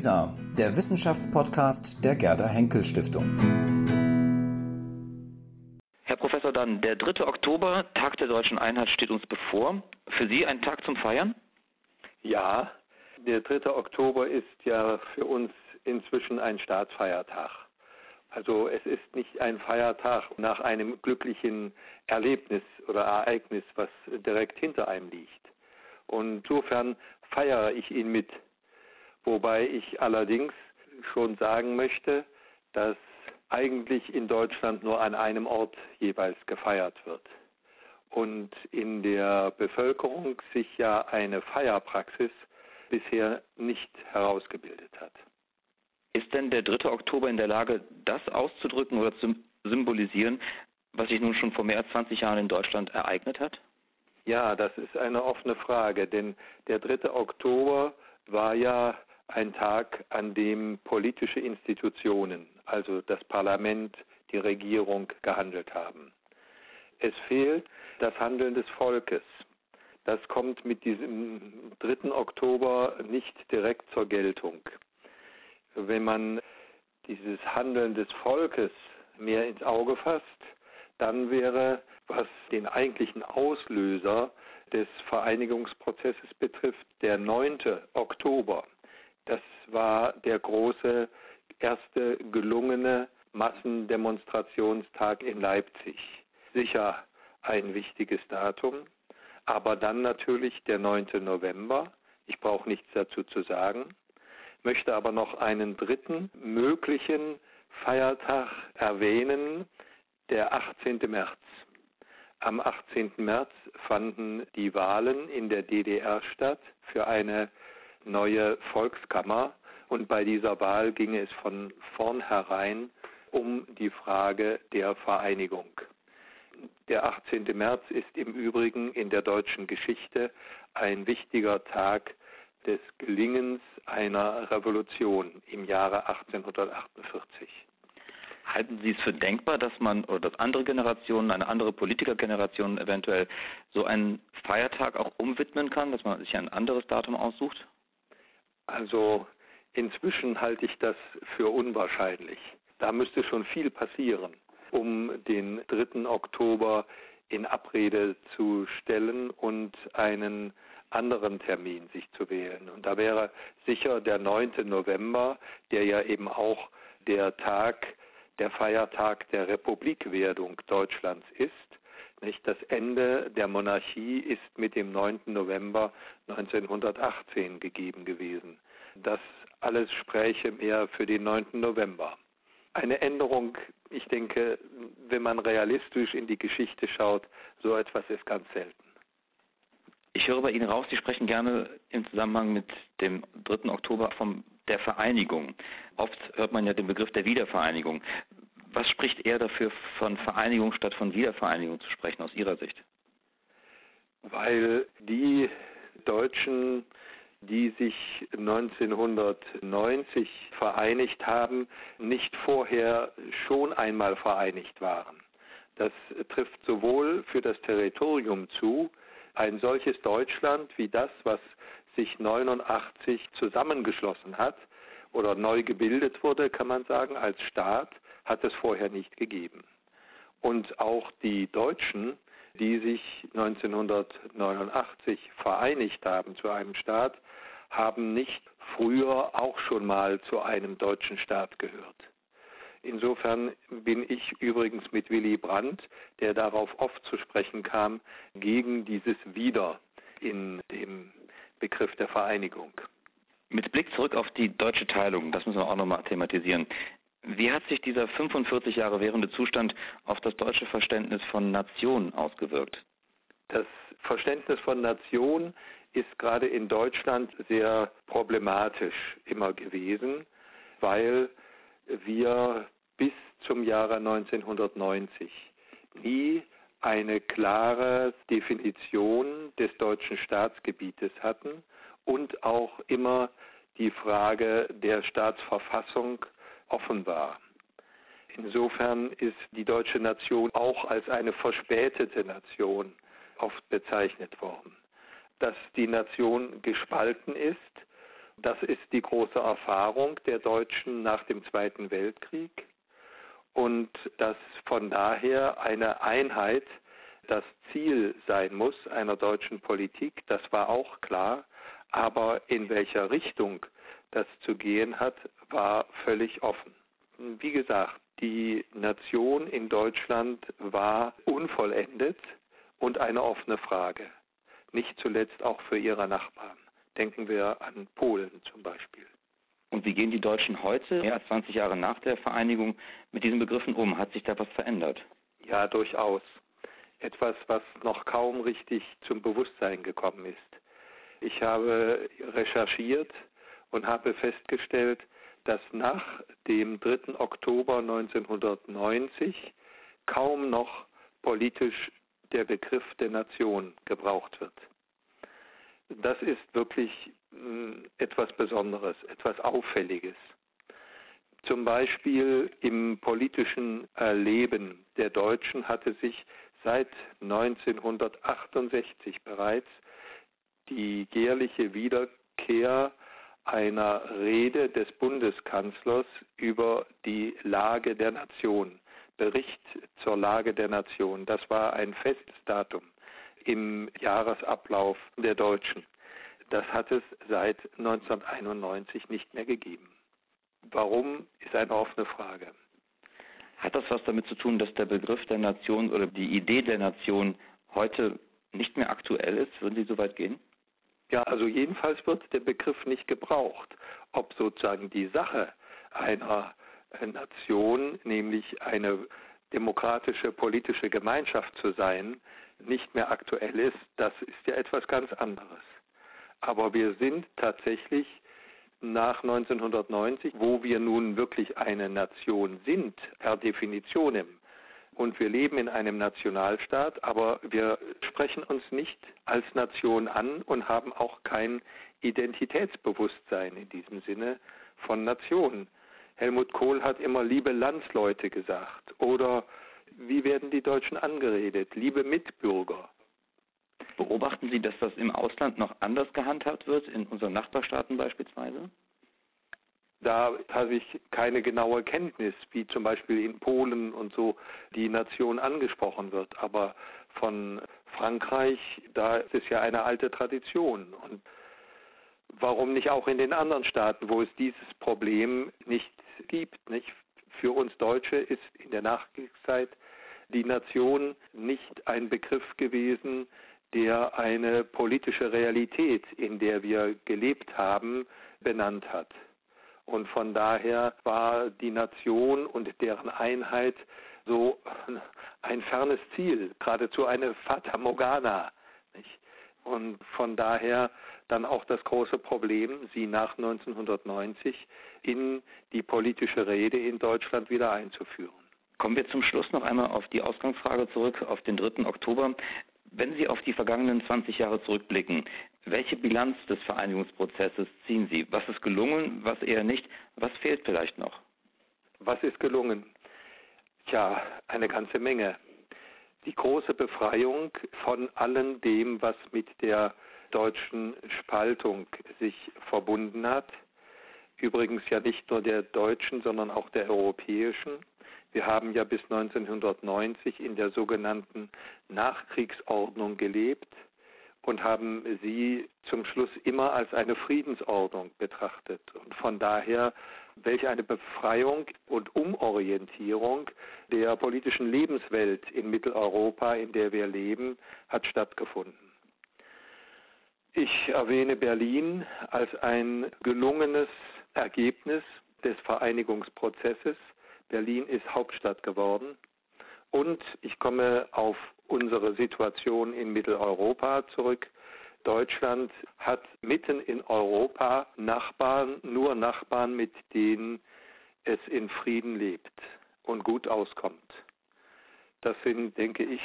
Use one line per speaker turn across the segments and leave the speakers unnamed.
WISA, der Wissenschaftspodcast der Gerda Henkel Stiftung.
Herr Professor Dann, der 3. Oktober, Tag der deutschen Einheit, steht uns bevor. Für Sie ein Tag zum Feiern?
Ja, der 3. Oktober ist ja für uns inzwischen ein Staatsfeiertag. Also es ist nicht ein Feiertag nach einem glücklichen Erlebnis oder Ereignis, was direkt hinter einem liegt. Und insofern feiere ich ihn mit. Wobei ich allerdings schon sagen möchte, dass eigentlich in Deutschland nur an einem Ort jeweils gefeiert wird. Und in der Bevölkerung sich ja eine Feierpraxis bisher nicht herausgebildet hat.
Ist denn der 3. Oktober in der Lage, das auszudrücken oder zu symbolisieren, was sich nun schon vor mehr als 20 Jahren in Deutschland ereignet hat?
Ja, das ist eine offene Frage, denn der 3. Oktober war ja ein Tag, an dem politische Institutionen, also das Parlament, die Regierung gehandelt haben. Es fehlt das Handeln des Volkes. Das kommt mit diesem 3. Oktober nicht direkt zur Geltung wenn man dieses Handeln des Volkes mehr ins Auge fasst, dann wäre, was den eigentlichen Auslöser des Vereinigungsprozesses betrifft, der 9. Oktober. Das war der große erste gelungene Massendemonstrationstag in Leipzig. Sicher ein wichtiges Datum, aber dann natürlich der 9. November. Ich brauche nichts dazu zu sagen möchte aber noch einen dritten möglichen Feiertag erwähnen, der 18. März. Am 18. März fanden die Wahlen in der DDR statt für eine neue Volkskammer und bei dieser Wahl ging es von vornherein um die Frage der Vereinigung. Der 18. März ist im Übrigen in der deutschen Geschichte ein wichtiger Tag des Gelingens einer Revolution im Jahre 1848.
Halten Sie es für denkbar, dass man oder dass andere Generationen, eine andere Politikergeneration eventuell so einen Feiertag auch umwidmen kann, dass man sich ein anderes Datum aussucht?
Also inzwischen halte ich das für unwahrscheinlich. Da müsste schon viel passieren, um den 3. Oktober in Abrede zu stellen und einen anderen Termin sich zu wählen. Und da wäre sicher der 9. November, der ja eben auch der Tag, der Feiertag der Republikwerdung Deutschlands ist. Nicht? Das Ende der Monarchie ist mit dem 9. November 1918 gegeben gewesen. Das alles spräche mehr für den 9. November. Eine Änderung, ich denke, wenn man realistisch in die Geschichte schaut, so etwas ist ganz selten.
Ich höre bei Ihnen raus, Sie sprechen gerne im Zusammenhang mit dem 3. Oktober von der Vereinigung. Oft hört man ja den Begriff der Wiedervereinigung. Was spricht eher dafür, von Vereinigung statt von Wiedervereinigung zu sprechen aus Ihrer Sicht?
Weil die Deutschen, die sich 1990 vereinigt haben, nicht vorher schon einmal vereinigt waren. Das trifft sowohl für das Territorium zu, ein solches Deutschland wie das, was sich 89 zusammengeschlossen hat oder neu gebildet wurde, kann man sagen, als Staat, hat es vorher nicht gegeben. Und auch die Deutschen, die sich 1989 vereinigt haben zu einem Staat, haben nicht früher auch schon mal zu einem deutschen Staat gehört. Insofern bin ich übrigens mit Willy Brandt, der darauf oft zu sprechen kam, gegen dieses Wieder in dem Begriff der Vereinigung.
Mit Blick zurück auf die deutsche Teilung, das müssen wir auch nochmal thematisieren. Wie hat sich dieser 45 Jahre währende Zustand auf das deutsche Verständnis von Nation ausgewirkt?
Das Verständnis von Nation ist gerade in Deutschland sehr problematisch immer gewesen, weil wir bis zum Jahre 1990 nie eine klare Definition des deutschen Staatsgebietes hatten und auch immer die Frage der Staatsverfassung offen war. Insofern ist die deutsche Nation auch als eine verspätete Nation oft bezeichnet worden. Dass die Nation gespalten ist Das ist die große Erfahrung der Deutschen nach dem Zweiten Weltkrieg und dass von daher eine Einheit das Ziel sein muss einer deutschen Politik, das war auch klar, aber in welcher Richtung das zu gehen hat, war völlig offen. Wie gesagt, die Nation in Deutschland war unvollendet und eine offene Frage, nicht zuletzt auch für ihre Nachbarn. Denken wir an Polen zum Beispiel.
Und wie gehen die Deutschen heute, mehr als 20 Jahre nach der Vereinigung, mit diesen Begriffen um? Hat sich da was verändert?
Ja, durchaus. Etwas, was noch kaum richtig zum Bewusstsein gekommen ist. Ich habe recherchiert und habe festgestellt, dass nach dem 3. Oktober 1990 kaum noch politisch der Begriff der Nation gebraucht wird. Das ist wirklich hm, etwas Besonderes, etwas Auffälliges. Zum Beispiel im politischen Leben der Deutschen hatte sich seit 1968 bereits die jährliche Wiederkehr einer Rede des Bundeskanzlers über die Lage der Nation, Bericht zur Lage der Nation. Das war ein festes Datum im Jahresablauf der Deutschen. Das hat es seit 1991 nicht mehr gegeben. Warum ist eine offene Frage.
Hat das was damit zu tun, dass der Begriff der Nation oder die Idee der Nation heute nicht mehr aktuell ist? Würden Sie so weit gehen?
Ja, also jedenfalls wird der Begriff nicht gebraucht. Ob sozusagen die Sache einer Nation, nämlich eine demokratische politische Gemeinschaft zu sein, nicht mehr aktuell ist, das ist ja etwas ganz anderes. Aber wir sind tatsächlich nach 1990, wo wir nun wirklich eine Nation sind, per Definition. Und wir leben in einem Nationalstaat, aber wir sprechen uns nicht als Nation an und haben auch kein Identitätsbewusstsein in diesem Sinne von Nation. Helmut Kohl hat immer liebe Landsleute gesagt oder wie werden die Deutschen angeredet, liebe Mitbürger.
Beobachten Sie, dass das im Ausland noch anders gehandhabt wird, in unseren Nachbarstaaten beispielsweise?
Da habe ich keine genaue Kenntnis, wie zum Beispiel in Polen und so die Nation angesprochen wird. Aber von Frankreich, da ist es ja eine alte Tradition. Und warum nicht auch in den anderen Staaten, wo es dieses Problem nicht gibt? Nicht? Für uns Deutsche ist in der Nachkriegszeit die Nation nicht ein Begriff gewesen, der eine politische Realität, in der wir gelebt haben, benannt hat. Und von daher war die Nation und deren Einheit so ein fernes Ziel, geradezu eine Fata Morgana. Nicht? Und von daher dann auch das große Problem, sie nach 1990 in die politische Rede in Deutschland wieder einzuführen.
Kommen wir zum Schluss noch einmal auf die Ausgangsfrage zurück, auf den 3. Oktober. Wenn Sie auf die vergangenen 20 Jahre zurückblicken, welche Bilanz des Vereinigungsprozesses ziehen Sie? Was ist gelungen, was eher nicht? Was fehlt vielleicht noch?
Was ist gelungen? Tja, eine ganze Menge. Die große Befreiung von allem dem, was mit der deutschen Spaltung sich verbunden hat. Übrigens ja nicht nur der deutschen, sondern auch der europäischen. Wir haben ja bis 1990 in der sogenannten Nachkriegsordnung gelebt und haben sie zum Schluss immer als eine Friedensordnung betrachtet. Und von daher, welche eine Befreiung und Umorientierung der politischen Lebenswelt in Mitteleuropa, in der wir leben, hat stattgefunden. Ich erwähne Berlin als ein gelungenes Ergebnis des Vereinigungsprozesses. Berlin ist Hauptstadt geworden. Und ich komme auf unsere Situation in Mitteleuropa zurück. Deutschland hat mitten in Europa Nachbarn, nur Nachbarn, mit denen es in Frieden lebt und gut auskommt. Das sind, denke ich,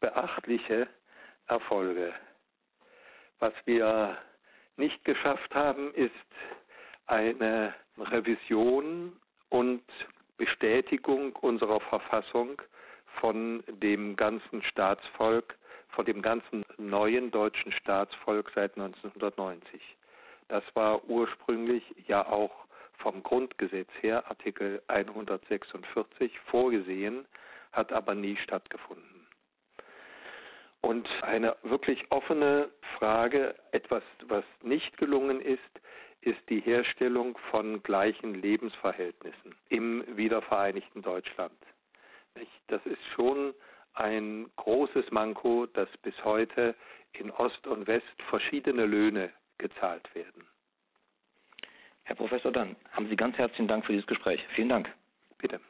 beachtliche Erfolge. Was wir nicht geschafft haben, ist eine Revision und Bestätigung unserer Verfassung von dem ganzen Staatsvolk, von dem ganzen neuen deutschen Staatsvolk seit 1990. Das war ursprünglich ja auch vom Grundgesetz her, Artikel 146, vorgesehen, hat aber nie stattgefunden. Und eine wirklich offene Frage, etwas, was nicht gelungen ist, ist die Herstellung von gleichen Lebensverhältnissen im wiedervereinigten Deutschland. Das ist schon ein großes Manko, dass bis heute in Ost und West verschiedene Löhne gezahlt werden.
Herr Professor Dann, haben Sie ganz herzlichen Dank für dieses Gespräch. Vielen Dank.
Bitte.